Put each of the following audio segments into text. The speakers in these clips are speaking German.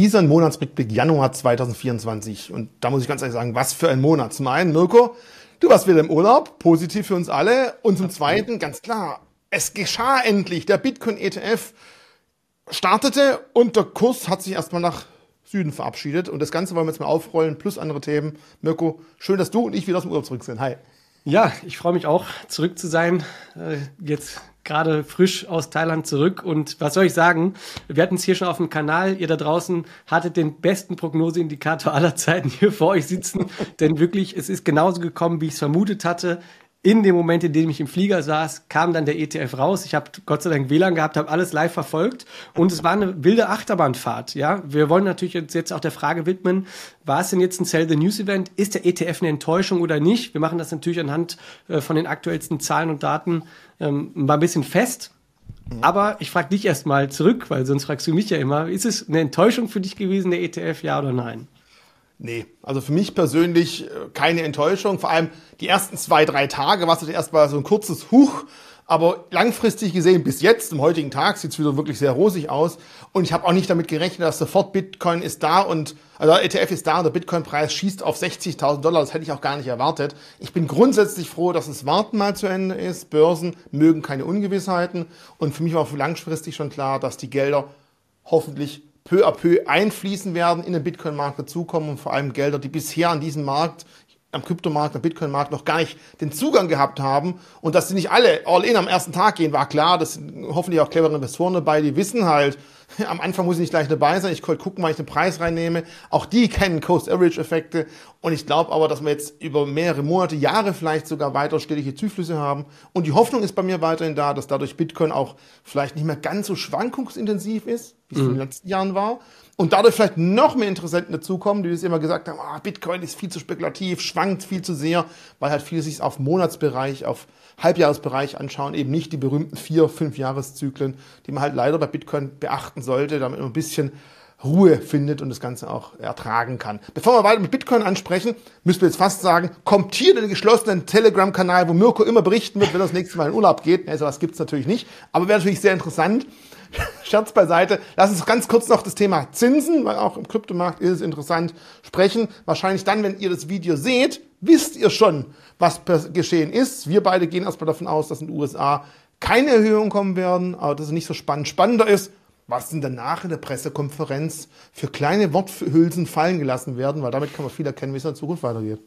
Dieser Monatsrückblick Januar 2024. Und da muss ich ganz ehrlich sagen, was für ein Monat. Zum einen, Mirko, du warst wieder im Urlaub, positiv für uns alle. Und zum zweiten, ganz klar, es geschah endlich. Der Bitcoin ETF startete und der Kurs hat sich erstmal nach Süden verabschiedet. Und das Ganze wollen wir jetzt mal aufrollen, plus andere Themen. Mirko, schön, dass du und ich wieder aus dem Urlaub zurück sind. Hi. Ja, ich freue mich auch, zurück zu sein. Äh, jetzt gerade frisch aus Thailand zurück. Und was soll ich sagen? Wir hatten es hier schon auf dem Kanal. Ihr da draußen hattet den besten Prognoseindikator aller Zeiten hier vor euch sitzen. Denn wirklich, es ist genauso gekommen, wie ich es vermutet hatte in dem Moment, in dem ich im Flieger saß, kam dann der ETF raus. Ich habe Gott sei Dank WLAN gehabt, habe alles live verfolgt und es war eine wilde Achterbahnfahrt. Ja, wir wollen natürlich jetzt auch der Frage widmen: War es denn jetzt ein Sell the News Event? Ist der ETF eine Enttäuschung oder nicht? Wir machen das natürlich anhand äh, von den aktuellsten Zahlen und Daten ähm, mal ein bisschen fest. Aber ich frage dich erstmal zurück, weil sonst fragst du mich ja immer: Ist es eine Enttäuschung für dich gewesen, der ETF, ja oder nein? Nee, also für mich persönlich äh, keine Enttäuschung. Vor allem die ersten zwei, drei Tage war es erstmal so ein kurzes Huch. Aber langfristig gesehen, bis jetzt, im heutigen Tag, sieht es wieder wirklich sehr rosig aus. Und ich habe auch nicht damit gerechnet, dass sofort Bitcoin ist da und, also ETF ist da und der Bitcoin-Preis schießt auf 60.000 Dollar. Das hätte ich auch gar nicht erwartet. Ich bin grundsätzlich froh, dass das Warten mal zu Ende ist. Börsen mögen keine Ungewissheiten. Und für mich war für langfristig schon klar, dass die Gelder hoffentlich peu à peu einfließen werden, in den Bitcoin-Markt dazukommen und vor allem Gelder, die bisher an diesem Markt, am Kryptomarkt, am Bitcoin-Markt noch gar nicht den Zugang gehabt haben und dass sie nicht alle all in am ersten Tag gehen, war klar. Das sind hoffentlich auch clevere Investoren dabei, die wissen halt, am Anfang muss ich nicht gleich dabei sein, ich kann gucken, wann ich den Preis reinnehme. Auch die kennen Coast-Average-Effekte und ich glaube aber, dass wir jetzt über mehrere Monate, Jahre vielleicht sogar weiter stellige Zuflüsse haben und die Hoffnung ist bei mir weiterhin da, dass dadurch Bitcoin auch vielleicht nicht mehr ganz so schwankungsintensiv ist, wie es mhm. in den letzten Jahren war. Und dadurch vielleicht noch mehr Interessenten dazukommen, die es immer gesagt haben, ah, Bitcoin ist viel zu spekulativ, schwankt viel zu sehr, weil halt viele sich auf Monatsbereich, auf Halbjahresbereich anschauen, eben nicht die berühmten vier, fünf Jahreszyklen, die man halt leider bei Bitcoin beachten sollte, damit man ein bisschen Ruhe findet und das Ganze auch ertragen kann. Bevor wir weiter mit Bitcoin ansprechen, müssen wir jetzt fast sagen, kommt hier den geschlossenen Telegram-Kanal, wo Mirko immer berichten wird, wenn er das nächste Mal in Urlaub geht. Also was gibt's natürlich nicht, aber wäre natürlich sehr interessant. Scherz beiseite. Lass uns ganz kurz noch das Thema Zinsen, weil auch im Kryptomarkt ist es interessant, sprechen. Wahrscheinlich dann, wenn ihr das Video seht, wisst ihr schon, was geschehen ist. Wir beide gehen erstmal davon aus, dass in den USA keine Erhöhungen kommen werden, aber das ist nicht so spannend. Spannender ist, was denn danach in der Pressekonferenz für kleine Worthülsen fallen gelassen werden, weil damit kann man viel erkennen, wie es in der Zukunft weitergeht.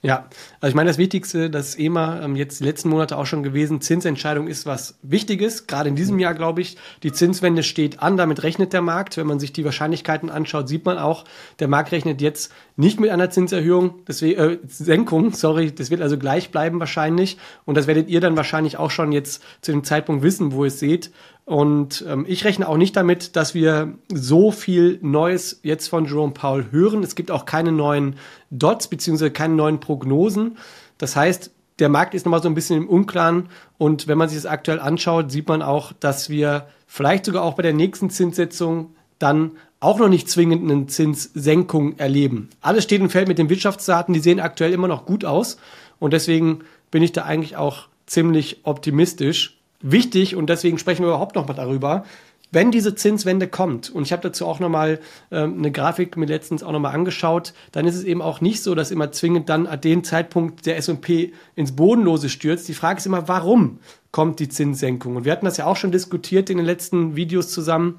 Ja, also ich meine, das Wichtigste, das ist EMA ähm, jetzt die letzten Monate auch schon gewesen, Zinsentscheidung ist was Wichtiges, gerade in diesem Jahr, glaube ich. Die Zinswende steht an, damit rechnet der Markt. Wenn man sich die Wahrscheinlichkeiten anschaut, sieht man auch, der Markt rechnet jetzt nicht mit einer Zinserhöhung, deswegen, äh, Senkung, sorry, das wird also gleich bleiben wahrscheinlich. Und das werdet ihr dann wahrscheinlich auch schon jetzt zu dem Zeitpunkt wissen, wo ihr es seht. Und ähm, ich rechne auch nicht damit, dass wir so viel Neues jetzt von Jerome Powell hören. Es gibt auch keine neuen Dots beziehungsweise keine neuen Prognosen. Das heißt, der Markt ist nochmal so ein bisschen im Unklaren. Und wenn man sich das aktuell anschaut, sieht man auch, dass wir vielleicht sogar auch bei der nächsten Zinssetzung dann auch noch nicht zwingend eine Zinssenkung erleben. Alles steht und fällt mit den Wirtschaftsdaten, die sehen aktuell immer noch gut aus. Und deswegen bin ich da eigentlich auch ziemlich optimistisch wichtig und deswegen sprechen wir überhaupt noch mal darüber. Wenn diese Zinswende kommt, und ich habe dazu auch nochmal ähm, eine Grafik mir letztens auch nochmal angeschaut, dann ist es eben auch nicht so, dass immer zwingend dann an dem Zeitpunkt der S&P ins Bodenlose stürzt. Die Frage ist immer, warum kommt die Zinssenkung? Und wir hatten das ja auch schon diskutiert in den letzten Videos zusammen.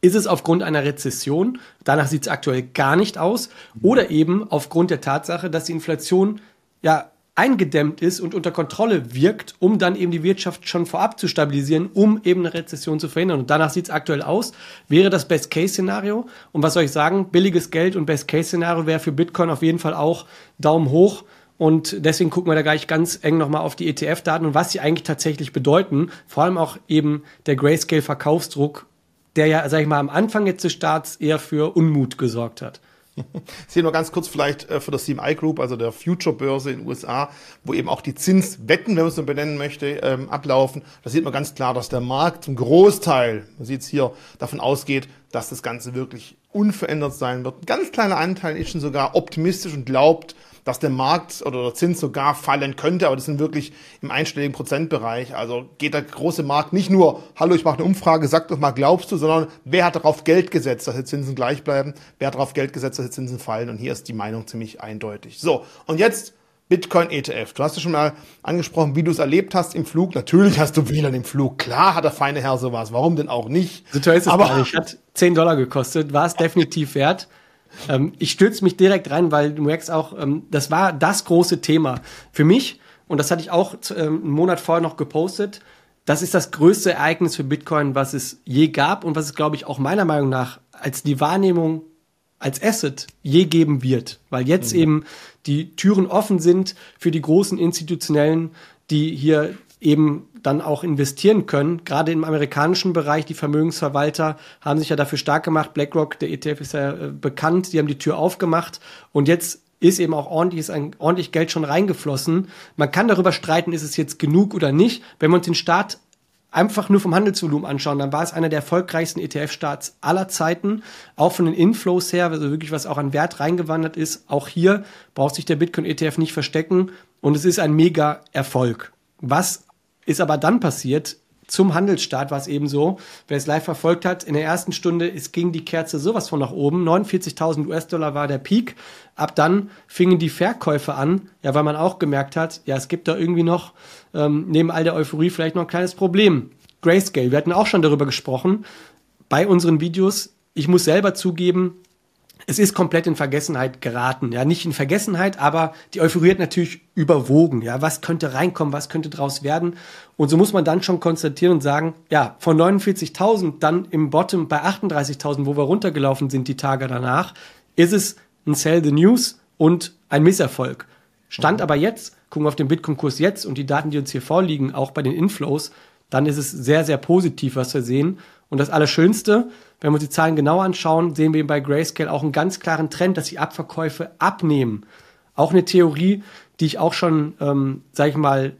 Ist es aufgrund einer Rezession? Danach sieht es aktuell gar nicht aus. Oder eben aufgrund der Tatsache, dass die Inflation ja eingedämmt ist und unter Kontrolle wirkt, um dann eben die Wirtschaft schon vorab zu stabilisieren, um eben eine Rezession zu verhindern. Und danach sieht es aktuell aus. Wäre das Best-Case-Szenario. Und was soll ich sagen? Billiges Geld und Best-Case-Szenario wäre für Bitcoin auf jeden Fall auch Daumen hoch. Und deswegen gucken wir da gleich ganz eng nochmal auf die ETF-Daten und was sie eigentlich tatsächlich bedeuten. Vor allem auch eben der Grayscale-Verkaufsdruck, der ja, sag ich mal, am Anfang jetzt des Starts eher für Unmut gesorgt hat. Hier nur ganz kurz vielleicht äh, für das CMI Group, also der Future-Börse in den USA, wo eben auch die Zinswetten, wenn man es so benennen möchte, ähm, ablaufen. Da sieht man ganz klar, dass der Markt zum Großteil, man sieht es hier, davon ausgeht, dass das Ganze wirklich unverändert sein wird. Ein ganz kleiner Anteil ist schon sogar optimistisch und glaubt, dass der Markt oder der Zins sogar fallen könnte, aber das sind wirklich im einstelligen Prozentbereich. Also geht der große Markt nicht nur, hallo, ich mache eine Umfrage, sag doch mal, glaubst du, sondern wer hat darauf Geld gesetzt, dass die Zinsen gleich bleiben, wer hat darauf Geld gesetzt, dass die Zinsen fallen und hier ist die Meinung ziemlich eindeutig. So, und jetzt Bitcoin ETF. Du hast ja schon mal angesprochen, wie du es erlebt hast im Flug. Natürlich hast du WLAN im Flug. Klar hat der feine Herr sowas. Warum denn auch nicht? So teuer ist es Aber gar nicht. Hat 10 Dollar gekostet. War es definitiv wert. Ähm, ich stürze mich direkt rein, weil du merkst auch, ähm, das war das große Thema. Für mich, und das hatte ich auch ähm, einen Monat vorher noch gepostet, das ist das größte Ereignis für Bitcoin, was es je gab und was es, glaube ich, auch meiner Meinung nach als die Wahrnehmung als Asset je geben wird, weil jetzt mhm. eben die Türen offen sind für die großen institutionellen, die hier eben dann auch investieren können. Gerade im amerikanischen Bereich, die Vermögensverwalter haben sich ja dafür stark gemacht. BlackRock, der ETF ist ja äh, bekannt, die haben die Tür aufgemacht und jetzt ist eben auch ordentlich, ist ein, ordentlich Geld schon reingeflossen. Man kann darüber streiten, ist es jetzt genug oder nicht. Wenn wir uns den Start einfach nur vom Handelsvolumen anschauen, dann war es einer der erfolgreichsten ETF-Starts aller Zeiten, auch von den Inflows her, also wirklich was auch an Wert reingewandert ist. Auch hier braucht sich der Bitcoin-ETF nicht verstecken und es ist ein mega Erfolg. Was ist aber dann passiert, zum Handelsstart war es eben so, wer es live verfolgt hat, in der ersten Stunde es ging die Kerze sowas von nach oben. 49.000 US-Dollar war der Peak. Ab dann fingen die Verkäufe an, ja, weil man auch gemerkt hat, ja, es gibt da irgendwie noch, ähm, neben all der Euphorie vielleicht noch ein kleines Problem. Grayscale, wir hatten auch schon darüber gesprochen bei unseren Videos. Ich muss selber zugeben, es ist komplett in Vergessenheit geraten. Ja, nicht in Vergessenheit, aber die Euphorie hat natürlich überwogen. Ja, was könnte reinkommen, was könnte draus werden? Und so muss man dann schon konstatieren und sagen, ja, von 49.000 dann im Bottom bei 38.000, wo wir runtergelaufen sind die Tage danach, ist es ein Sell the News und ein Misserfolg. Stand aber jetzt, gucken wir auf den Bitcoin-Kurs jetzt und die Daten, die uns hier vorliegen, auch bei den Inflows, dann ist es sehr, sehr positiv, was wir sehen. Und das Allerschönste, wenn wir uns die Zahlen genau anschauen, sehen wir bei Grayscale auch einen ganz klaren Trend, dass die Abverkäufe abnehmen. Auch eine Theorie, die ich auch schon, ähm, sag ich mal,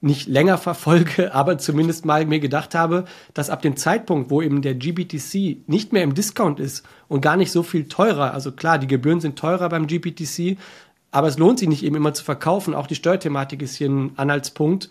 nicht länger verfolge, aber zumindest mal mir gedacht habe, dass ab dem Zeitpunkt, wo eben der GBTC nicht mehr im Discount ist und gar nicht so viel teurer, also klar, die Gebühren sind teurer beim GBTC, aber es lohnt sich nicht eben immer zu verkaufen. Auch die Steuerthematik ist hier ein Anhaltspunkt.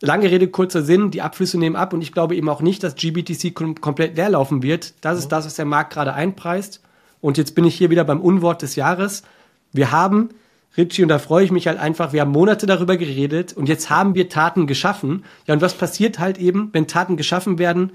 Lange Rede, kurzer Sinn, die Abflüsse nehmen ab und ich glaube eben auch nicht, dass GBTC kom komplett leer laufen wird. Das ist das, was der Markt gerade einpreist. Und jetzt bin ich hier wieder beim Unwort des Jahres. Wir haben, Richie, und da freue ich mich halt einfach, wir haben Monate darüber geredet und jetzt haben wir Taten geschaffen. Ja, und was passiert halt eben, wenn Taten geschaffen werden,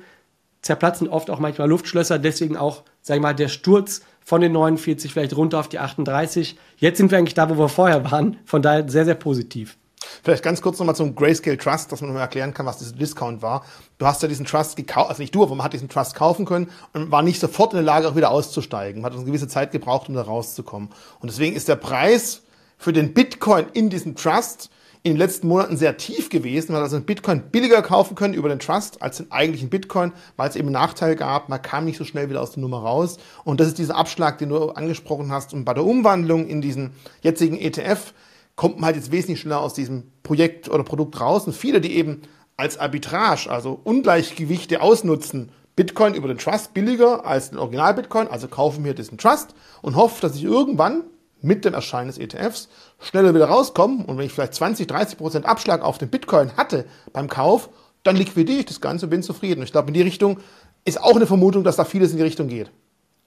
zerplatzen oft auch manchmal Luftschlösser, deswegen auch, sag ich mal, der Sturz von den 49 vielleicht runter auf die 38. Jetzt sind wir eigentlich da, wo wir vorher waren. Von daher sehr, sehr positiv. Vielleicht ganz kurz nochmal zum Grayscale Trust, dass man nochmal erklären kann, was dieser Discount war. Du hast ja diesen Trust gekauft, also nicht du, aber man hat diesen Trust kaufen können und war nicht sofort in der Lage, auch wieder auszusteigen. Man hat eine gewisse Zeit gebraucht, um da rauszukommen. Und deswegen ist der Preis für den Bitcoin in diesem Trust in den letzten Monaten sehr tief gewesen. Man hat also einen Bitcoin billiger kaufen können über den Trust als den eigentlichen Bitcoin, weil es eben einen Nachteil gab. Man kam nicht so schnell wieder aus der Nummer raus. Und das ist dieser Abschlag, den du angesprochen hast. Und bei der Umwandlung in diesen jetzigen ETF kommt man halt jetzt wesentlich schneller aus diesem Projekt oder Produkt raus. Und viele, die eben als Arbitrage, also Ungleichgewichte ausnutzen, Bitcoin über den Trust billiger als den Original-Bitcoin, also kaufen wir diesen Trust und hoffen, dass ich irgendwann mit dem Erscheinen des ETFs schneller wieder rauskomme. Und wenn ich vielleicht 20, 30 Prozent Abschlag auf den Bitcoin hatte beim Kauf, dann liquidiere ich das Ganze und bin zufrieden. Ich glaube, in die Richtung ist auch eine Vermutung, dass da vieles in die Richtung geht.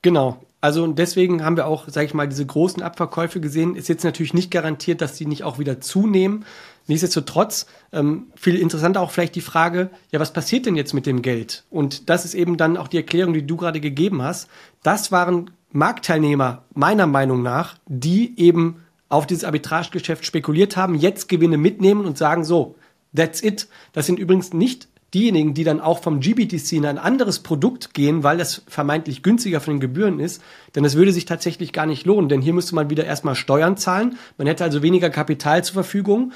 Genau. Also deswegen haben wir auch, sage ich mal, diese großen Abverkäufe gesehen. Ist jetzt natürlich nicht garantiert, dass die nicht auch wieder zunehmen. Nichtsdestotrotz, ähm, viel interessanter auch vielleicht die Frage, ja, was passiert denn jetzt mit dem Geld? Und das ist eben dann auch die Erklärung, die du gerade gegeben hast. Das waren Marktteilnehmer, meiner Meinung nach, die eben auf dieses Arbitragegeschäft spekuliert haben, jetzt Gewinne mitnehmen und sagen so, that's it. Das sind übrigens nicht diejenigen, die dann auch vom GBTC in ein anderes Produkt gehen, weil das vermeintlich günstiger von den Gebühren ist, denn es würde sich tatsächlich gar nicht lohnen, denn hier müsste man wieder erstmal Steuern zahlen, man hätte also weniger Kapital zur Verfügung,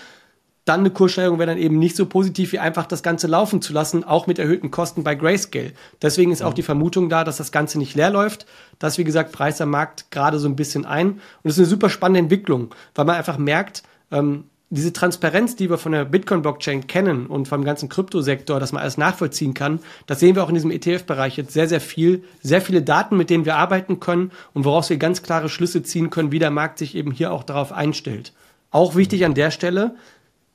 dann eine Kurssteigerung wäre dann eben nicht so positiv, wie einfach das Ganze laufen zu lassen, auch mit erhöhten Kosten bei Grayscale. Deswegen ist auch die Vermutung da, dass das Ganze nicht leer läuft. Das, wie gesagt, preist am Markt gerade so ein bisschen ein. Und es ist eine super spannende Entwicklung, weil man einfach merkt, ähm, diese Transparenz, die wir von der Bitcoin-Blockchain kennen und vom ganzen Kryptosektor, dass man alles nachvollziehen kann, das sehen wir auch in diesem ETF-Bereich jetzt sehr, sehr viel. Sehr viele Daten, mit denen wir arbeiten können und woraus wir ganz klare Schlüsse ziehen können, wie der Markt sich eben hier auch darauf einstellt. Auch wichtig an der Stelle,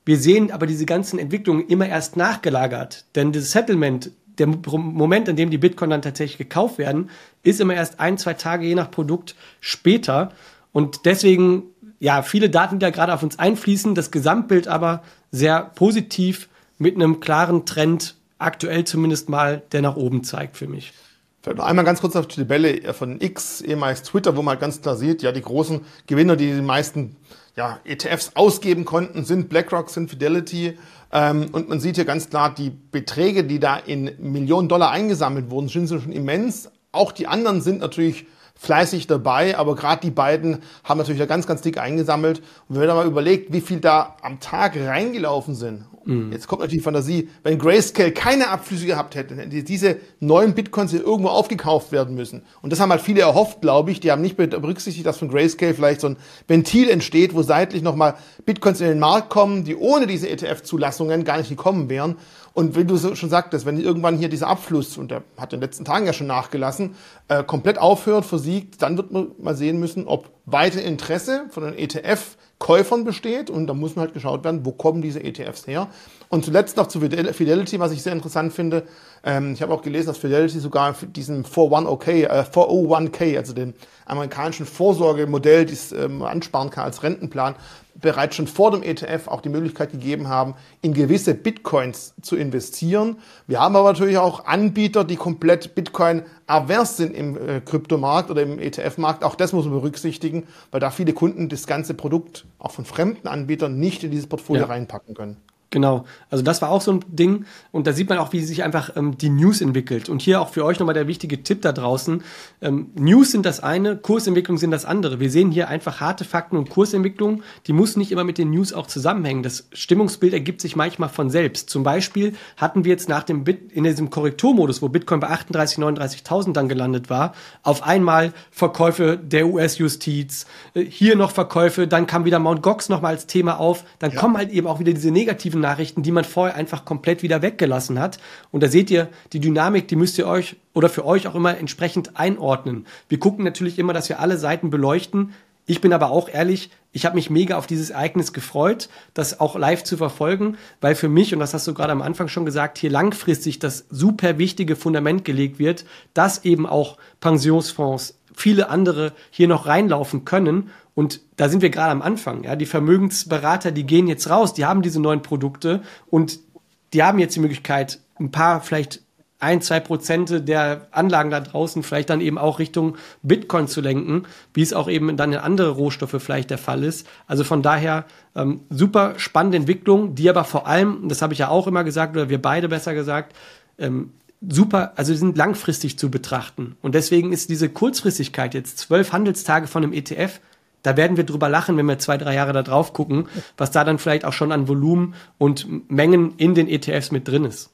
wir sehen aber diese ganzen Entwicklungen immer erst nachgelagert, denn das Settlement, der Moment, in dem die Bitcoin dann tatsächlich gekauft werden, ist immer erst ein, zwei Tage je nach Produkt später. Und deswegen ja, viele Daten, die da gerade auf uns einfließen, das Gesamtbild aber sehr positiv mit einem klaren Trend, aktuell zumindest mal, der nach oben zeigt für mich. Vielleicht noch einmal ganz kurz auf die Tabelle von X, ehemals Twitter, wo man ganz klar sieht, ja, die großen Gewinner, die die meisten ja, ETFs ausgeben konnten, sind BlackRock, sind Fidelity. Ähm, und man sieht hier ganz klar, die Beträge, die da in Millionen Dollar eingesammelt wurden, sind schon immens. Auch die anderen sind natürlich fleißig dabei, aber gerade die beiden haben natürlich da ganz, ganz dick eingesammelt. Und wenn man mal überlegt, wie viel da am Tag reingelaufen sind, mhm. jetzt kommt natürlich die Fantasie, wenn Grayscale keine Abflüsse gehabt hätte, hätten diese neuen Bitcoins hier irgendwo aufgekauft werden müssen. Und das haben halt viele erhofft, glaube ich. Die haben nicht berücksichtigt, dass von Grayscale vielleicht so ein Ventil entsteht, wo seitlich nochmal Bitcoins in den Markt kommen, die ohne diese ETF-Zulassungen gar nicht gekommen wären. Und wenn du schon sagtest, wenn irgendwann hier dieser Abfluss, und der hat in den letzten Tagen ja schon nachgelassen, äh, komplett aufhört, versiegt, dann wird man mal sehen müssen, ob weiter Interesse von den ETF-Käufern besteht. Und da muss man halt geschaut werden, wo kommen diese ETFs her. Und zuletzt noch zu Fidelity, was ich sehr interessant finde. Ähm, ich habe auch gelesen, dass Fidelity sogar diesen 401k, äh, 401k, also den amerikanischen Vorsorgemodell, das ähm, ansparen kann als Rentenplan, bereits schon vor dem ETF auch die Möglichkeit gegeben haben, in gewisse Bitcoins zu investieren. Wir haben aber natürlich auch Anbieter, die komplett Bitcoin avers sind im äh, Kryptomarkt oder im ETF-Markt. Auch das muss man berücksichtigen, weil da viele Kunden das ganze Produkt auch von fremden Anbietern nicht in dieses Portfolio ja. reinpacken können. Genau, also das war auch so ein Ding und da sieht man auch, wie sich einfach ähm, die News entwickelt. Und hier auch für euch nochmal der wichtige Tipp da draußen. Ähm, News sind das eine, Kursentwicklung sind das andere. Wir sehen hier einfach harte Fakten und Kursentwicklung, die muss nicht immer mit den News auch zusammenhängen. Das Stimmungsbild ergibt sich manchmal von selbst. Zum Beispiel hatten wir jetzt nach dem Bit, in diesem Korrekturmodus, wo Bitcoin bei 38, 39.000 dann gelandet war, auf einmal Verkäufe der US-Justiz, äh, hier noch Verkäufe, dann kam wieder Mount Gox nochmal als Thema auf, dann ja. kommen halt eben auch wieder diese negativen Nachrichten, die man vorher einfach komplett wieder weggelassen hat. Und da seht ihr, die Dynamik, die müsst ihr euch oder für euch auch immer entsprechend einordnen. Wir gucken natürlich immer, dass wir alle Seiten beleuchten. Ich bin aber auch ehrlich, ich habe mich mega auf dieses Ereignis gefreut, das auch live zu verfolgen, weil für mich, und das hast du gerade am Anfang schon gesagt, hier langfristig das super wichtige Fundament gelegt wird, dass eben auch Pensionsfonds, viele andere hier noch reinlaufen können und da sind wir gerade am Anfang. Ja, die Vermögensberater, die gehen jetzt raus, die haben diese neuen Produkte und die haben jetzt die Möglichkeit, ein paar vielleicht ein, zwei Prozente der Anlagen da draußen vielleicht dann eben auch Richtung Bitcoin zu lenken, wie es auch eben dann in andere Rohstoffe vielleicht der Fall ist. Also von daher ähm, super spannende Entwicklung, die aber vor allem, das habe ich ja auch immer gesagt, oder wir beide besser gesagt, ähm, super, also sind langfristig zu betrachten. Und deswegen ist diese Kurzfristigkeit jetzt zwölf Handelstage von einem ETF da werden wir drüber lachen, wenn wir zwei, drei Jahre da drauf gucken, was da dann vielleicht auch schon an Volumen und Mengen in den ETFs mit drin ist.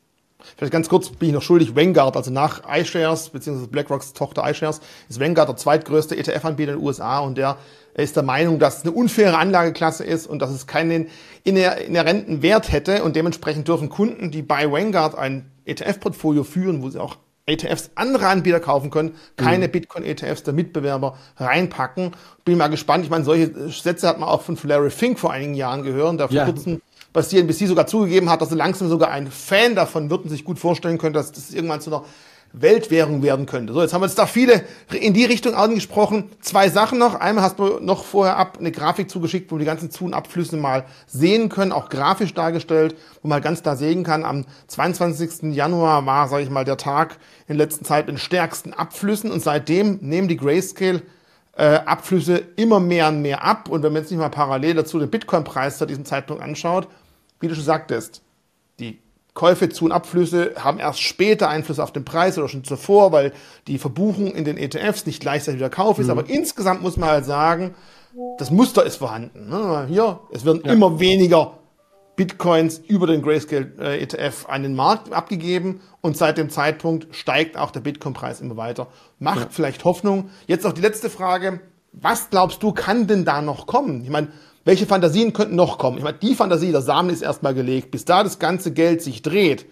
Vielleicht ganz kurz bin ich noch schuldig, Vanguard, also nach iShares, beziehungsweise BlackRocks Tochter iShares, ist Vanguard der zweitgrößte ETF-Anbieter in den USA und der ist der Meinung, dass es eine unfaire Anlageklasse ist und dass es keinen inhärenten Wert hätte und dementsprechend dürfen Kunden, die bei Vanguard ein ETF-Portfolio führen, wo sie auch ETFs andere Anbieter kaufen können, keine mhm. Bitcoin-ETFs der Mitbewerber reinpacken. Bin mal gespannt. Ich meine, solche Sätze hat man auch von Larry Fink vor einigen Jahren gehört, der vor ja. kurzem bei CNBC sogar zugegeben hat, dass er langsam sogar ein Fan davon wird und sich gut vorstellen könnte, dass das irgendwann zu einer Weltwährung werden könnte. So, jetzt haben wir jetzt da viele in die Richtung angesprochen. Zwei Sachen noch. Einmal hast du noch vorher ab eine Grafik zugeschickt, wo wir die ganzen Zu- und Abflüsse mal sehen können, auch grafisch dargestellt, wo man ganz klar sehen kann, am 22. Januar war, sage ich mal, der Tag in letzter Zeit in stärksten Abflüssen und seitdem nehmen die Grayscale äh, Abflüsse immer mehr und mehr ab. Und wenn man jetzt nicht mal parallel dazu den Bitcoin-Preis zu diesem Zeitpunkt anschaut, wie du schon sagtest, die Käufe zu und Abflüsse haben erst später Einfluss auf den Preis oder schon zuvor, weil die Verbuchung in den ETFs nicht gleichzeitig wieder Kauf ist. Mhm. Aber insgesamt muss man halt sagen, das Muster ist vorhanden. Ne? Hier, es werden ja. immer weniger Bitcoins über den Grayscale äh, ETF an den Markt abgegeben und seit dem Zeitpunkt steigt auch der Bitcoin-Preis immer weiter. Macht ja. vielleicht Hoffnung. Jetzt noch die letzte Frage. Was glaubst du, kann denn da noch kommen? Ich meine, welche Fantasien könnten noch kommen? Ich meine, die Fantasie, der Samen ist erstmal gelegt. Bis da das ganze Geld sich dreht,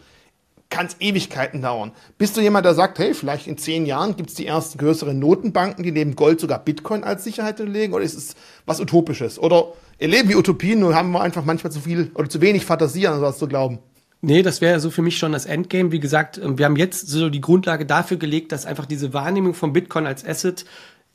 kann es Ewigkeiten dauern. Bist du jemand, der sagt, hey, vielleicht in zehn Jahren gibt es die ersten größeren Notenbanken, die neben Gold sogar Bitcoin als Sicherheit legen? Oder ist es was Utopisches? Oder erleben wir Utopien, nur haben wir einfach manchmal zu viel oder zu wenig Fantasie an was zu glauben? Nee, das wäre so für mich schon das Endgame. Wie gesagt, wir haben jetzt so die Grundlage dafür gelegt, dass einfach diese Wahrnehmung von Bitcoin als Asset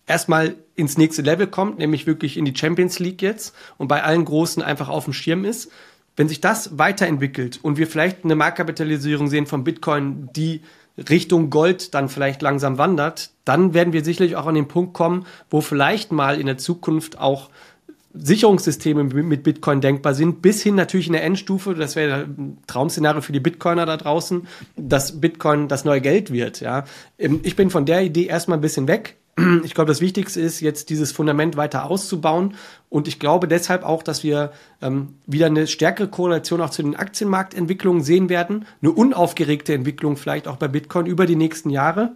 erstmal ins nächste Level kommt, nämlich wirklich in die Champions League jetzt und bei allen Großen einfach auf dem Schirm ist. Wenn sich das weiterentwickelt und wir vielleicht eine Marktkapitalisierung sehen von Bitcoin, die Richtung Gold dann vielleicht langsam wandert, dann werden wir sicherlich auch an den Punkt kommen, wo vielleicht mal in der Zukunft auch Sicherungssysteme mit Bitcoin denkbar sind, bis hin natürlich in der Endstufe, das wäre ein Traumszenario für die Bitcoiner da draußen, dass Bitcoin das neue Geld wird. Ja. Ähm, ich bin von der Idee erstmal ein bisschen weg. Ich glaube, das Wichtigste ist jetzt dieses Fundament weiter auszubauen. Und ich glaube deshalb auch, dass wir ähm, wieder eine stärkere Korrelation auch zu den Aktienmarktentwicklungen sehen werden, eine unaufgeregte Entwicklung vielleicht auch bei Bitcoin über die nächsten Jahre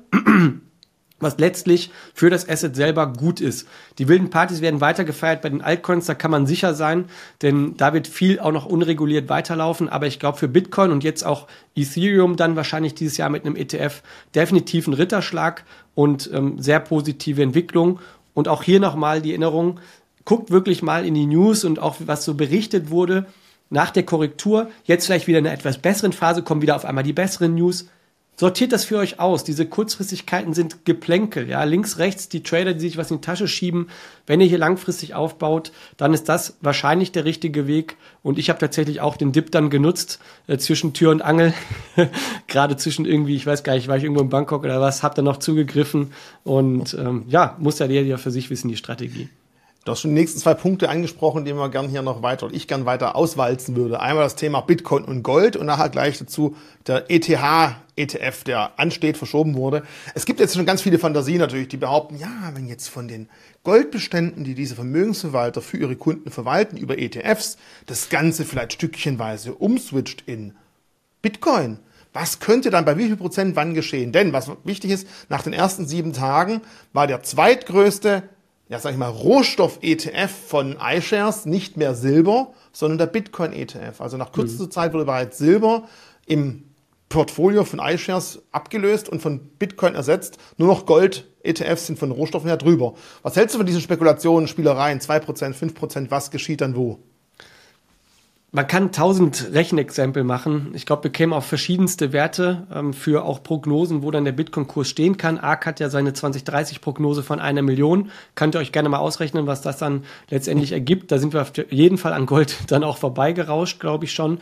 was letztlich für das Asset selber gut ist. Die wilden Partys werden weiter gefeiert bei den Altcoins, da kann man sicher sein, denn da wird viel auch noch unreguliert weiterlaufen. Aber ich glaube für Bitcoin und jetzt auch Ethereum dann wahrscheinlich dieses Jahr mit einem ETF definitiv ein Ritterschlag und ähm, sehr positive Entwicklung. Und auch hier nochmal die Erinnerung, guckt wirklich mal in die News und auch was so berichtet wurde nach der Korrektur. Jetzt vielleicht wieder in einer etwas besseren Phase kommen wieder auf einmal die besseren News Sortiert das für euch aus. Diese Kurzfristigkeiten sind Geplänkel. Ja, links, rechts die Trader, die sich was in die Tasche schieben. Wenn ihr hier langfristig aufbaut, dann ist das wahrscheinlich der richtige Weg. Und ich habe tatsächlich auch den Dip dann genutzt äh, zwischen Tür und Angel. Gerade zwischen irgendwie, ich weiß gar nicht, war ich irgendwo in Bangkok oder was, hab dann noch zugegriffen. Und ähm, ja, muss ja der ja für sich wissen, die Strategie. Du hast schon die nächsten zwei Punkte angesprochen, die wir gerne hier noch weiter, oder ich gern weiter auswalzen würde. Einmal das Thema Bitcoin und Gold und nachher gleich dazu der ETH ETF, der ansteht, verschoben wurde. Es gibt jetzt schon ganz viele Fantasien natürlich, die behaupten, ja, wenn jetzt von den Goldbeständen, die diese Vermögensverwalter für ihre Kunden verwalten, über ETFs, das Ganze vielleicht stückchenweise umswitcht in Bitcoin, was könnte dann bei wie viel Prozent wann geschehen? Denn was wichtig ist, nach den ersten sieben Tagen war der zweitgrößte ja, sag ich mal, Rohstoff-ETF von iShares nicht mehr Silber, sondern der Bitcoin-ETF. Also nach kürzester mhm. Zeit wurde bereits Silber im Portfolio von iShares abgelöst und von Bitcoin ersetzt. Nur noch Gold-ETFs sind von Rohstoffen her drüber. Was hältst du von diesen Spekulationen, Spielereien, 2%, 5%, was geschieht dann wo? Man kann tausend Rechenexempel machen. Ich glaube, wir kämen auf verschiedenste Werte ähm, für auch Prognosen, wo dann der Bitcoin-Kurs stehen kann. ARK hat ja seine 2030-Prognose von einer Million. Könnt ihr euch gerne mal ausrechnen, was das dann letztendlich ergibt. Da sind wir auf jeden Fall an Gold dann auch vorbeigerauscht, glaube ich schon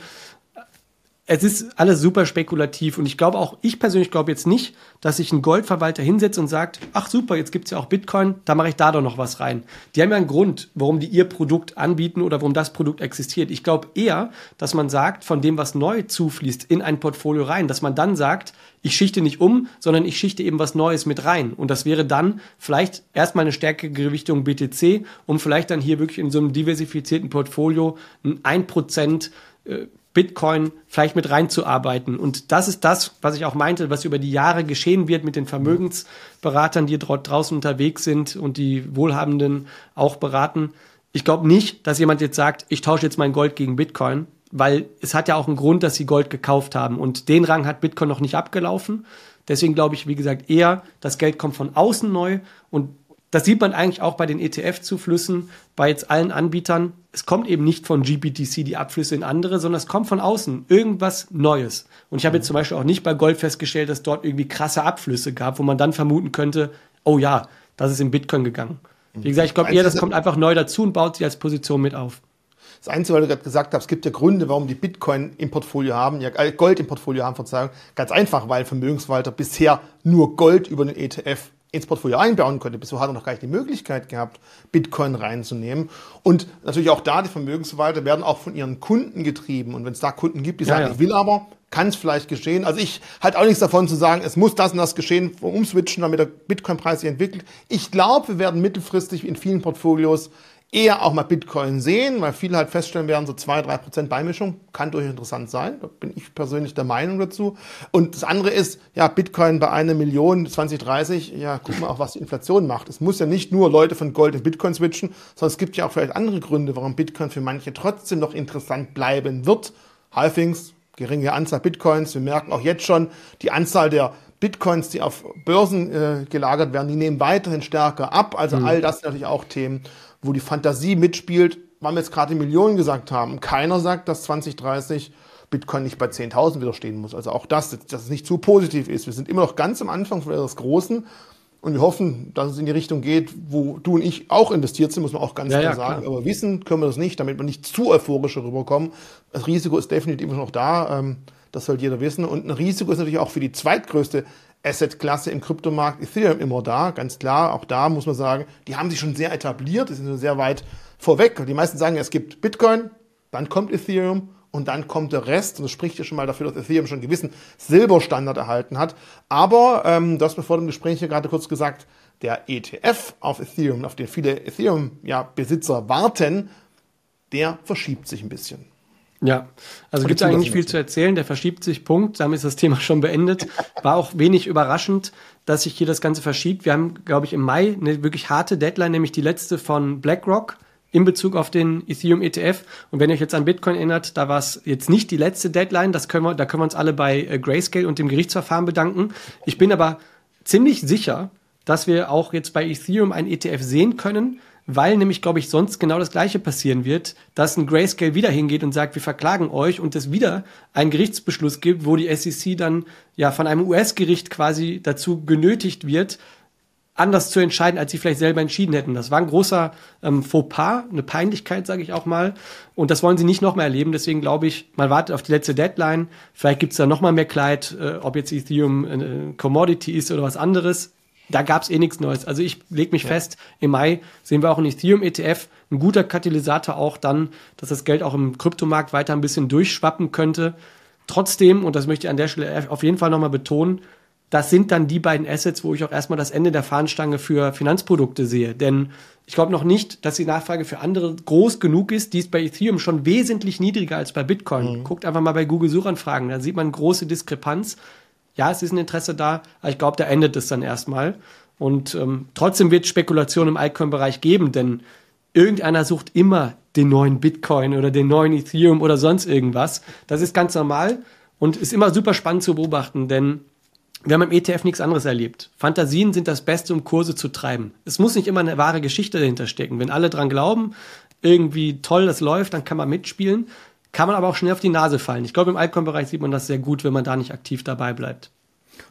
es ist alles super spekulativ und ich glaube auch, ich persönlich glaube jetzt nicht, dass sich ein Goldverwalter hinsetzt und sagt, ach super, jetzt gibt's ja auch Bitcoin, da mache ich da doch noch was rein. Die haben ja einen Grund, warum die ihr Produkt anbieten oder warum das Produkt existiert. Ich glaube eher, dass man sagt, von dem, was neu zufließt, in ein Portfolio rein, dass man dann sagt, ich schichte nicht um, sondern ich schichte eben was Neues mit rein. Und das wäre dann vielleicht erstmal eine stärkere Gewichtung BTC, um vielleicht dann hier wirklich in so einem diversifizierten Portfolio ein 1% äh, Bitcoin vielleicht mit reinzuarbeiten. Und das ist das, was ich auch meinte, was über die Jahre geschehen wird mit den Vermögensberatern, die dort draußen unterwegs sind und die Wohlhabenden auch beraten. Ich glaube nicht, dass jemand jetzt sagt, ich tausche jetzt mein Gold gegen Bitcoin, weil es hat ja auch einen Grund, dass sie Gold gekauft haben. Und den Rang hat Bitcoin noch nicht abgelaufen. Deswegen glaube ich, wie gesagt, eher, das Geld kommt von außen neu und das sieht man eigentlich auch bei den ETF-Zuflüssen, bei jetzt allen Anbietern. Es kommt eben nicht von GBTC die Abflüsse in andere, sondern es kommt von außen. Irgendwas Neues. Und ich habe jetzt zum Beispiel auch nicht bei Gold festgestellt, dass dort irgendwie krasse Abflüsse gab, wo man dann vermuten könnte, oh ja, das ist in Bitcoin gegangen. Wie gesagt, ich glaube eher, das kommt einfach neu dazu und baut sich als Position mit auf. Das Einzige, was du gerade gesagt hast, es gibt ja Gründe, warum die Bitcoin im Portfolio haben, ja äh, Gold im Portfolio haben, Verzeihung. Ganz einfach, weil Vermögensverwalter bisher nur Gold über den ETF ins Portfolio einbauen konnte. Bisher hat er noch gar nicht die Möglichkeit gehabt, Bitcoin reinzunehmen. Und natürlich auch da, die Vermögensverwalter werden auch von ihren Kunden getrieben. Und wenn es da Kunden gibt, die sagen, ja, ja. ich will aber, kann es vielleicht geschehen. Also ich halte auch nichts davon zu sagen, es muss das und das geschehen, umswitchen, damit der Bitcoin-Preis sich entwickelt. Ich glaube, wir werden mittelfristig in vielen Portfolios eher auch mal Bitcoin sehen, weil viele halt feststellen werden, so zwei, drei Prozent Beimischung kann durchaus interessant sein. Da bin ich persönlich der Meinung dazu. Und das andere ist, ja, Bitcoin bei einer Million 2030, ja, guck mal auch, was die Inflation macht. Es muss ja nicht nur Leute von Gold in Bitcoin switchen, sondern es gibt ja auch vielleicht andere Gründe, warum Bitcoin für manche trotzdem noch interessant bleiben wird. Halfings, geringe Anzahl Bitcoins. Wir merken auch jetzt schon, die Anzahl der Bitcoins, die auf Börsen äh, gelagert werden, die nehmen weiterhin stärker ab. Also mhm. all das sind natürlich auch Themen, wo die Fantasie mitspielt, weil wir jetzt gerade Millionen gesagt haben. Keiner sagt, dass 2030 Bitcoin nicht bei 10.000 wieder stehen muss. Also auch das, dass es nicht zu positiv ist. Wir sind immer noch ganz am Anfang von etwas Großen und wir hoffen, dass es in die Richtung geht, wo du und ich auch investiert sind, muss man auch ganz ja, klar ja, sagen. Klar. Aber wissen können wir das nicht, damit wir nicht zu euphorisch rüberkommen. Das Risiko ist definitiv noch da. Ähm, das soll jeder wissen. Und ein Risiko ist natürlich auch für die zweitgrößte Asset-Klasse im Kryptomarkt Ethereum immer da. Ganz klar, auch da muss man sagen, die haben sich schon sehr etabliert, die sind sehr weit vorweg. Die meisten sagen, es gibt Bitcoin, dann kommt Ethereum und dann kommt der Rest. Und das spricht ja schon mal dafür, dass Ethereum schon einen gewissen Silberstandard erhalten hat. Aber ähm, du hast mir vor dem Gespräch hier gerade kurz gesagt, der ETF auf Ethereum, auf den viele Ethereum-Besitzer ja, warten, der verschiebt sich ein bisschen. Ja, also gibt es eigentlich viel zu erzählen. Der verschiebt sich, Punkt. Damit ist das Thema schon beendet. War auch wenig überraschend, dass sich hier das Ganze verschiebt. Wir haben, glaube ich, im Mai eine wirklich harte Deadline, nämlich die letzte von BlackRock in Bezug auf den Ethereum ETF. Und wenn ihr euch jetzt an Bitcoin erinnert, da war es jetzt nicht die letzte Deadline. Das können wir, da können wir uns alle bei äh, Grayscale und dem Gerichtsverfahren bedanken. Ich bin aber ziemlich sicher, dass wir auch jetzt bei Ethereum ein ETF sehen können, weil nämlich, glaube ich, sonst genau das Gleiche passieren wird, dass ein Grayscale wieder hingeht und sagt, wir verklagen euch und es wieder einen Gerichtsbeschluss gibt, wo die SEC dann ja von einem US-Gericht quasi dazu genötigt wird, anders zu entscheiden, als sie vielleicht selber entschieden hätten. Das war ein großer ähm, Fauxpas, eine Peinlichkeit, sage ich auch mal. Und das wollen sie nicht noch mehr erleben. Deswegen glaube ich, man wartet auf die letzte Deadline. Vielleicht gibt es da noch mal mehr Kleid, äh, ob jetzt Ethereum äh, Commodity ist oder was anderes da gab es eh nichts Neues. Also ich lege mich ja. fest, im Mai sehen wir auch ein Ethereum-ETF, ein guter Katalysator auch dann, dass das Geld auch im Kryptomarkt weiter ein bisschen durchschwappen könnte. Trotzdem, und das möchte ich an der Stelle auf jeden Fall nochmal betonen, das sind dann die beiden Assets, wo ich auch erstmal das Ende der Fahnenstange für Finanzprodukte sehe. Denn ich glaube noch nicht, dass die Nachfrage für andere groß genug ist. Die ist bei Ethereum schon wesentlich niedriger als bei Bitcoin. Mhm. Guckt einfach mal bei Google Suchanfragen, da sieht man große Diskrepanz ja, es ist ein Interesse da, aber ich glaube, da endet es dann erstmal. Und ähm, trotzdem wird Spekulation im Altcoin-Bereich geben, denn irgendeiner sucht immer den neuen Bitcoin oder den neuen Ethereum oder sonst irgendwas. Das ist ganz normal und ist immer super spannend zu beobachten, denn wir haben im ETF nichts anderes erlebt. Fantasien sind das Beste, um Kurse zu treiben. Es muss nicht immer eine wahre Geschichte dahinter stecken. Wenn alle dran glauben, irgendwie toll das läuft, dann kann man mitspielen. Kann man aber auch schnell auf die Nase fallen. Ich glaube, im Altcoin-Bereich sieht man das sehr gut, wenn man da nicht aktiv dabei bleibt.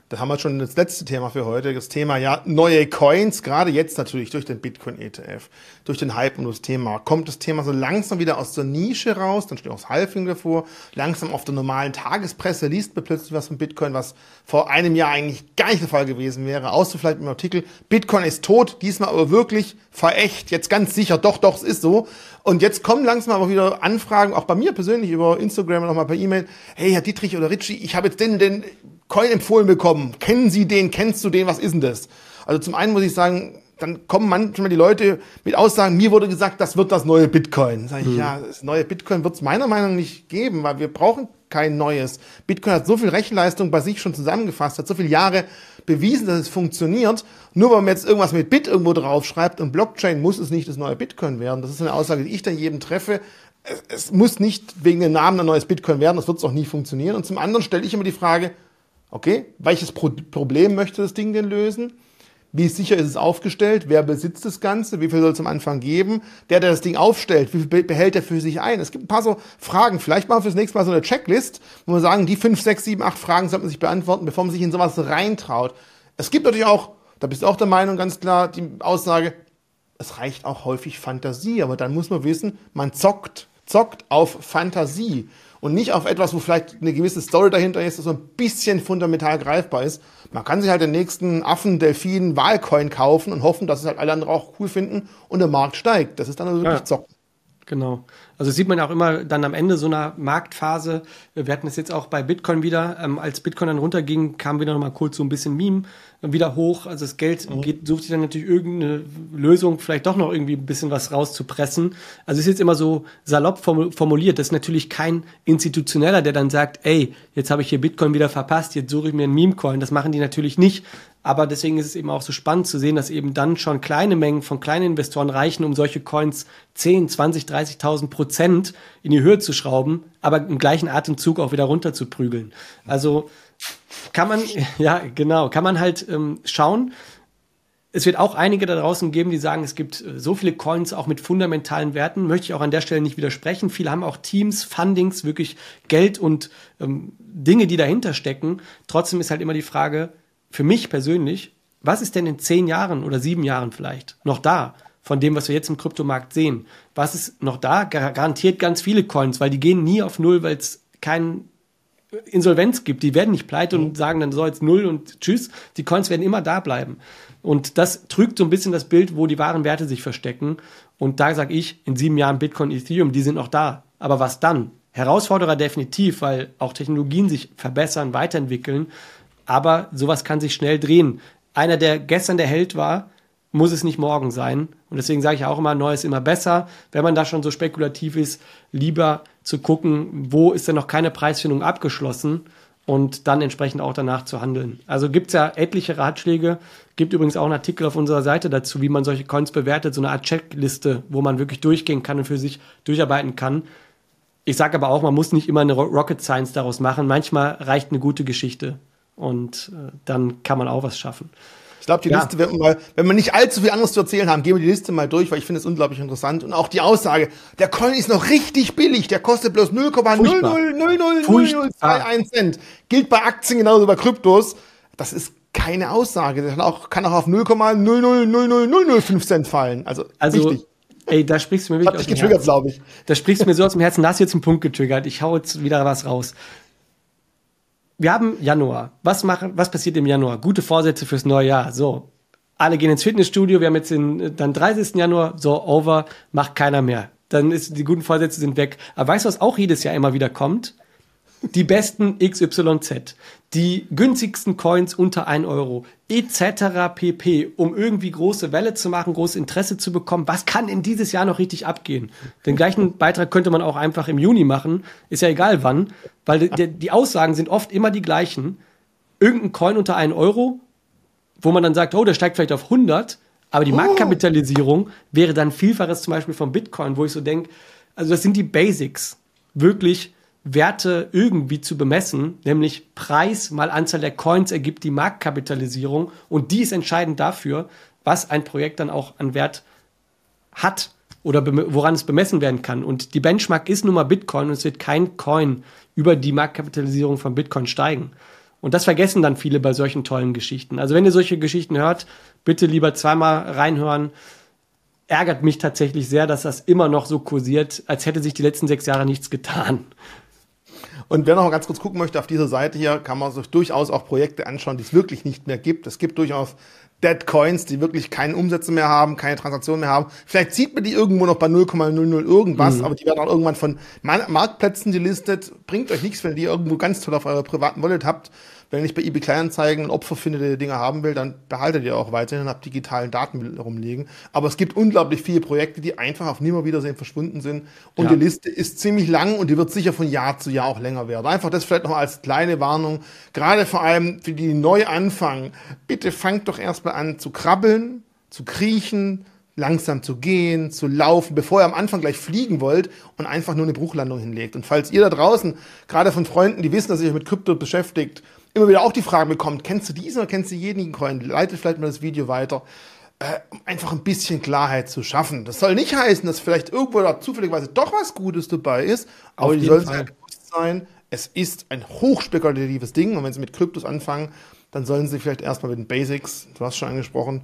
Da haben wir schon das letzte Thema für heute, das Thema ja neue Coins, gerade jetzt natürlich durch den Bitcoin ETF, durch den Hype um das Thema. Kommt das Thema so langsam wieder aus der Nische raus, dann steht auch das Halfing davor, langsam auf der normalen Tagespresse liest man plötzlich was von Bitcoin, was vor einem Jahr eigentlich gar nicht der Fall gewesen wäre, außer vielleicht im Artikel, Bitcoin ist tot, diesmal aber wirklich verächt, jetzt ganz sicher, doch, doch, es ist so. Und jetzt kommen langsam aber wieder Anfragen, auch bei mir persönlich über Instagram und nochmal per E-Mail, hey, Herr Dietrich oder Ritchie, ich habe jetzt den, den Coin empfohlen bekommen. Kennen Sie den? Kennst du den? Was ist denn das? Also zum einen muss ich sagen, dann kommen manchmal die Leute mit Aussagen, mir wurde gesagt, das wird das neue Bitcoin. Sag ich, hm. ja, das neue Bitcoin wird es meiner Meinung nach nicht geben, weil wir brauchen kein neues. Bitcoin hat so viel Rechenleistung bei sich schon zusammengefasst, hat so viele Jahre bewiesen, dass es funktioniert. Nur weil man jetzt irgendwas mit Bit irgendwo draufschreibt und Blockchain muss es nicht das neue Bitcoin werden. Das ist eine Aussage, die ich dann jedem treffe. Es, es muss nicht wegen dem Namen ein neues Bitcoin werden, das wird es auch nie funktionieren. Und zum anderen stelle ich immer die Frage, Okay, welches Pro Problem möchte das Ding denn lösen? Wie sicher ist es aufgestellt? Wer besitzt das Ganze? Wie viel soll es am Anfang geben? Der, der das Ding aufstellt, wie viel behält er für sich ein? Es gibt ein paar so Fragen. Vielleicht machen wir fürs nächste Mal so eine Checklist, wo wir sagen, die fünf, sechs, sieben, acht Fragen sollte man sich beantworten, bevor man sich in sowas reintraut. Es gibt natürlich auch, da bist du auch der Meinung ganz klar, die Aussage, es reicht auch häufig Fantasie, aber dann muss man wissen, man zockt, zockt auf Fantasie und nicht auf etwas, wo vielleicht eine gewisse Story dahinter ist, das so ein bisschen fundamental greifbar ist. Man kann sich halt den nächsten Affen, Delfin, Wahlcoin kaufen und hoffen, dass es halt alle anderen auch cool finden und der Markt steigt. Das ist dann also wirklich ja. zocken. Genau. Also sieht man auch immer dann am Ende so einer Marktphase. Wir hatten es jetzt auch bei Bitcoin wieder. Ähm, als Bitcoin dann runterging, kam wieder noch mal kurz so ein bisschen Meme wieder hoch. Also das Geld mhm. geht, sucht sich dann natürlich irgendeine Lösung, vielleicht doch noch irgendwie ein bisschen was rauszupressen. Also ist jetzt immer so salopp formuliert. Das ist natürlich kein Institutioneller, der dann sagt, ey, jetzt habe ich hier Bitcoin wieder verpasst, jetzt suche ich mir einen Meme-Coin. Das machen die natürlich nicht. Aber deswegen ist es eben auch so spannend zu sehen, dass eben dann schon kleine Mengen von kleinen Investoren reichen, um solche Coins 10, 20, 30.000 Prozent in die Höhe zu schrauben, aber im gleichen Atemzug auch wieder runter zu prügeln. Also kann man, ja, genau, kann man halt ähm, schauen. Es wird auch einige da draußen geben, die sagen, es gibt äh, so viele Coins auch mit fundamentalen Werten. Möchte ich auch an der Stelle nicht widersprechen. Viele haben auch Teams, Fundings, wirklich Geld und ähm, Dinge, die dahinter stecken. Trotzdem ist halt immer die Frage, für mich persönlich, was ist denn in zehn Jahren oder sieben Jahren vielleicht noch da? Von dem, was wir jetzt im Kryptomarkt sehen. Was ist noch da? Garantiert ganz viele Coins, weil die gehen nie auf Null, weil es keinen Insolvenz gibt. Die werden nicht pleite und mhm. sagen dann so jetzt null und tschüss. Die Coins werden immer da bleiben. Und das trügt so ein bisschen das Bild, wo die wahren Werte sich verstecken. Und da sage ich, in sieben Jahren Bitcoin, Ethereum, die sind noch da. Aber was dann? Herausforderer definitiv, weil auch Technologien sich verbessern, weiterentwickeln. Aber sowas kann sich schnell drehen. Einer, der gestern der Held war, muss es nicht morgen sein. Und deswegen sage ich auch immer, Neues immer besser. Wenn man da schon so spekulativ ist, lieber zu gucken, wo ist denn noch keine Preisfindung abgeschlossen und dann entsprechend auch danach zu handeln. Also gibt es ja etliche Ratschläge. Gibt übrigens auch einen Artikel auf unserer Seite dazu, wie man solche Coins bewertet, so eine Art Checkliste, wo man wirklich durchgehen kann und für sich durcharbeiten kann. Ich sage aber auch, man muss nicht immer eine Rocket Science daraus machen. Manchmal reicht eine gute Geschichte und äh, dann kann man auch was schaffen. Ich glaube, die ja. Liste, wenn, mal, wenn wir nicht allzu viel anderes zu erzählen haben, gehen wir die Liste mal durch, weil ich finde es unglaublich interessant. Und auch die Aussage, der Coin ist noch richtig billig, der kostet bloß 0,0000021 Cent. Gilt bei Aktien genauso wie bei Kryptos. Das ist keine Aussage. Das kann auch, kann auch auf 0,0000005 Cent fallen. Also, also richtig. Ey, da sprichst du mir wirklich aus dem getriggert, glaube ich. Da sprichst du mir so aus dem Herzen. Da hast du jetzt einen Punkt getriggert. Ich hau jetzt wieder was raus wir haben Januar. Was machen, was passiert im Januar? Gute Vorsätze fürs neue Jahr. So. Alle gehen ins Fitnessstudio. Wir haben jetzt den, dann 30. Januar. So, over. Macht keiner mehr. Dann ist, die guten Vorsätze sind weg. Aber weißt du, was auch jedes Jahr immer wieder kommt? Die besten XYZ. Die günstigsten Coins unter 1 Euro. Etc. pp. Um irgendwie große Welle zu machen, großes Interesse zu bekommen. Was kann in dieses Jahr noch richtig abgehen? Den gleichen Beitrag könnte man auch einfach im Juni machen. Ist ja egal wann. Weil die, die Aussagen sind oft immer die gleichen. Irgendein Coin unter 1 Euro, wo man dann sagt, oh, der steigt vielleicht auf 100, aber die oh. Marktkapitalisierung wäre dann Vielfaches zum Beispiel vom Bitcoin, wo ich so denke, also das sind die Basics, wirklich Werte irgendwie zu bemessen, nämlich Preis mal Anzahl der Coins ergibt die Marktkapitalisierung und die ist entscheidend dafür, was ein Projekt dann auch an Wert hat oder woran es bemessen werden kann. Und die Benchmark ist nun mal Bitcoin und es wird kein Coin über die Marktkapitalisierung von Bitcoin steigen. Und das vergessen dann viele bei solchen tollen Geschichten. Also wenn ihr solche Geschichten hört, bitte lieber zweimal reinhören. Ärgert mich tatsächlich sehr, dass das immer noch so kursiert, als hätte sich die letzten sechs Jahre nichts getan. Und wer noch mal ganz kurz gucken möchte, auf dieser Seite hier kann man sich durchaus auch Projekte anschauen, die es wirklich nicht mehr gibt. Es gibt durchaus Dead Coins, die wirklich keine Umsätze mehr haben, keine Transaktionen mehr haben. Vielleicht sieht man die irgendwo noch bei 0,00 irgendwas, mhm. aber die werden auch irgendwann von Marktplätzen gelistet. Bringt euch nichts, wenn ihr die irgendwo ganz toll auf eurer privaten Wallet habt. Wenn ich bei eBay Kleinanzeigen ein Opfer finde, der die Dinge haben will, dann behaltet ihr auch weiterhin und habt digitalen Daten rumliegen. Aber es gibt unglaublich viele Projekte, die einfach auf Nimmerwiedersehen verschwunden sind. Und ja. die Liste ist ziemlich lang und die wird sicher von Jahr zu Jahr auch länger werden. Einfach das vielleicht noch als kleine Warnung. Gerade vor allem für die neu anfangen. Bitte fangt doch erstmal an zu krabbeln, zu kriechen, langsam zu gehen, zu laufen, bevor ihr am Anfang gleich fliegen wollt und einfach nur eine Bruchlandung hinlegt. Und falls ihr da draußen, gerade von Freunden, die wissen, dass ihr euch mit Krypto beschäftigt, immer wieder auch die Frage bekommt, kennst du diesen oder kennst du jeden Coin? Leitet vielleicht mal das Video weiter, äh, um einfach ein bisschen Klarheit zu schaffen. Das soll nicht heißen, dass vielleicht irgendwo da zufälligerweise doch was Gutes dabei ist, aber Auf die sollen sich bewusst sein, es ist ein hochspekulatives Ding und wenn sie mit Kryptos anfangen, dann sollen sie vielleicht erstmal mit den Basics, du hast schon angesprochen,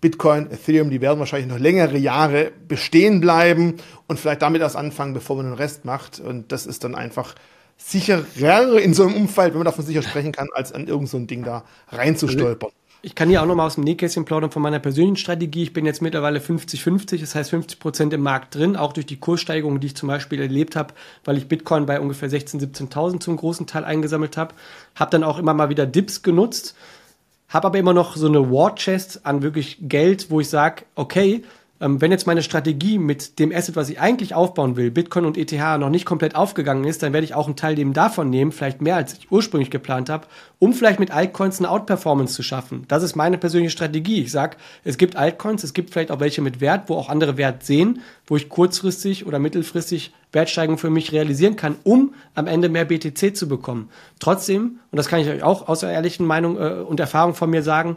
Bitcoin, Ethereum, die werden wahrscheinlich noch längere Jahre bestehen bleiben und vielleicht damit erst anfangen, bevor man den Rest macht. Und das ist dann einfach sicherer in so einem Umfeld, wenn man davon sicher sprechen kann, als an irgendein so Ding da reinzustolpern. ich kann hier auch nochmal aus dem Nähkästchen plaudern von meiner persönlichen Strategie. Ich bin jetzt mittlerweile 50-50, das heißt 50 Prozent im Markt drin, auch durch die Kurssteigerung, die ich zum Beispiel erlebt habe, weil ich Bitcoin bei ungefähr 16.000, 17.000 zum großen Teil eingesammelt habe. Habe dann auch immer mal wieder Dips genutzt, habe aber immer noch so eine War Chest an wirklich Geld, wo ich sage, okay, wenn jetzt meine Strategie mit dem Asset, was ich eigentlich aufbauen will, Bitcoin und ETH noch nicht komplett aufgegangen ist, dann werde ich auch einen Teil dem davon nehmen, vielleicht mehr als ich ursprünglich geplant habe, um vielleicht mit Altcoins eine Outperformance zu schaffen. Das ist meine persönliche Strategie. Ich sage, es gibt Altcoins, es gibt vielleicht auch welche mit Wert, wo auch andere Wert sehen, wo ich kurzfristig oder mittelfristig Wertsteigerung für mich realisieren kann, um am Ende mehr BTC zu bekommen. Trotzdem, und das kann ich euch auch aus der ehrlichen Meinung äh, und Erfahrung von mir sagen,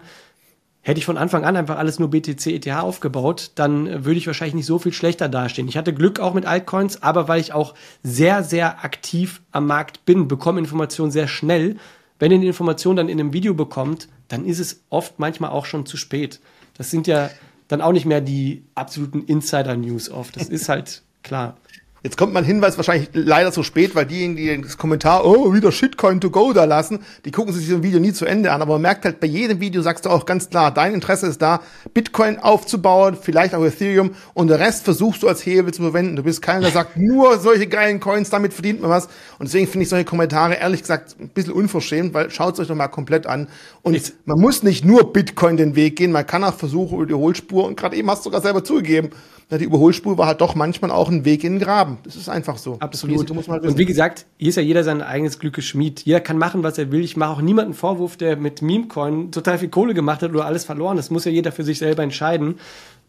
Hätte ich von Anfang an einfach alles nur BTC, ETH aufgebaut, dann äh, würde ich wahrscheinlich nicht so viel schlechter dastehen. Ich hatte Glück auch mit Altcoins, aber weil ich auch sehr, sehr aktiv am Markt bin, bekomme Informationen sehr schnell. Wenn ihr die Information dann in einem Video bekommt, dann ist es oft manchmal auch schon zu spät. Das sind ja dann auch nicht mehr die absoluten Insider-News oft. Das ist halt klar. Jetzt kommt mein Hinweis wahrscheinlich leider zu spät, weil diejenigen, die das Kommentar, oh, wieder Shitcoin to go da lassen, die gucken sich so ein Video nie zu Ende an. Aber man merkt halt, bei jedem Video sagst du auch ganz klar, dein Interesse ist da, Bitcoin aufzubauen, vielleicht auch Ethereum und der Rest versuchst du als Hebel zu verwenden. Du bist keiner, der sagt, nur solche geilen Coins, damit verdient man was. Und deswegen finde ich solche Kommentare ehrlich gesagt ein bisschen unverschämt, weil schaut es euch doch mal komplett an. Und ich, man muss nicht nur Bitcoin den Weg gehen, man kann auch versuchen über die Hohlspur und gerade eben hast du sogar selber zugegeben, die Überholspur war halt doch manchmal auch ein Weg in den Graben. Das ist einfach so. Absolut. Halt und wie gesagt, hier ist ja jeder sein eigenes Glück geschmied. Jeder kann machen, was er will. Ich mache auch niemanden Vorwurf, der mit Memecoin total viel Kohle gemacht hat oder alles verloren. Das muss ja jeder für sich selber entscheiden.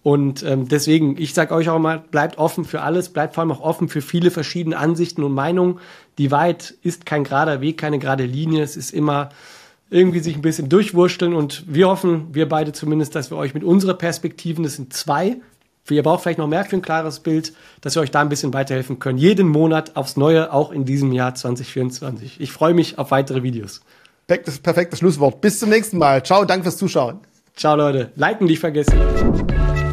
Und ähm, deswegen, ich sage euch auch mal, bleibt offen für alles, bleibt vor allem auch offen für viele verschiedene Ansichten und Meinungen. Die Wahrheit ist kein gerader Weg, keine gerade Linie. Es ist immer irgendwie sich ein bisschen durchwurschteln und wir hoffen, wir beide zumindest, dass wir euch mit unserer Perspektiven, das sind zwei, Ihr braucht vielleicht noch mehr für ein klares Bild, dass wir euch da ein bisschen weiterhelfen können. Jeden Monat aufs Neue, auch in diesem Jahr 2024. Ich freue mich auf weitere Videos. Perfektes, perfektes Schlusswort. Bis zum nächsten Mal. Ciao, danke fürs Zuschauen. Ciao, Leute. Liken nicht vergessen.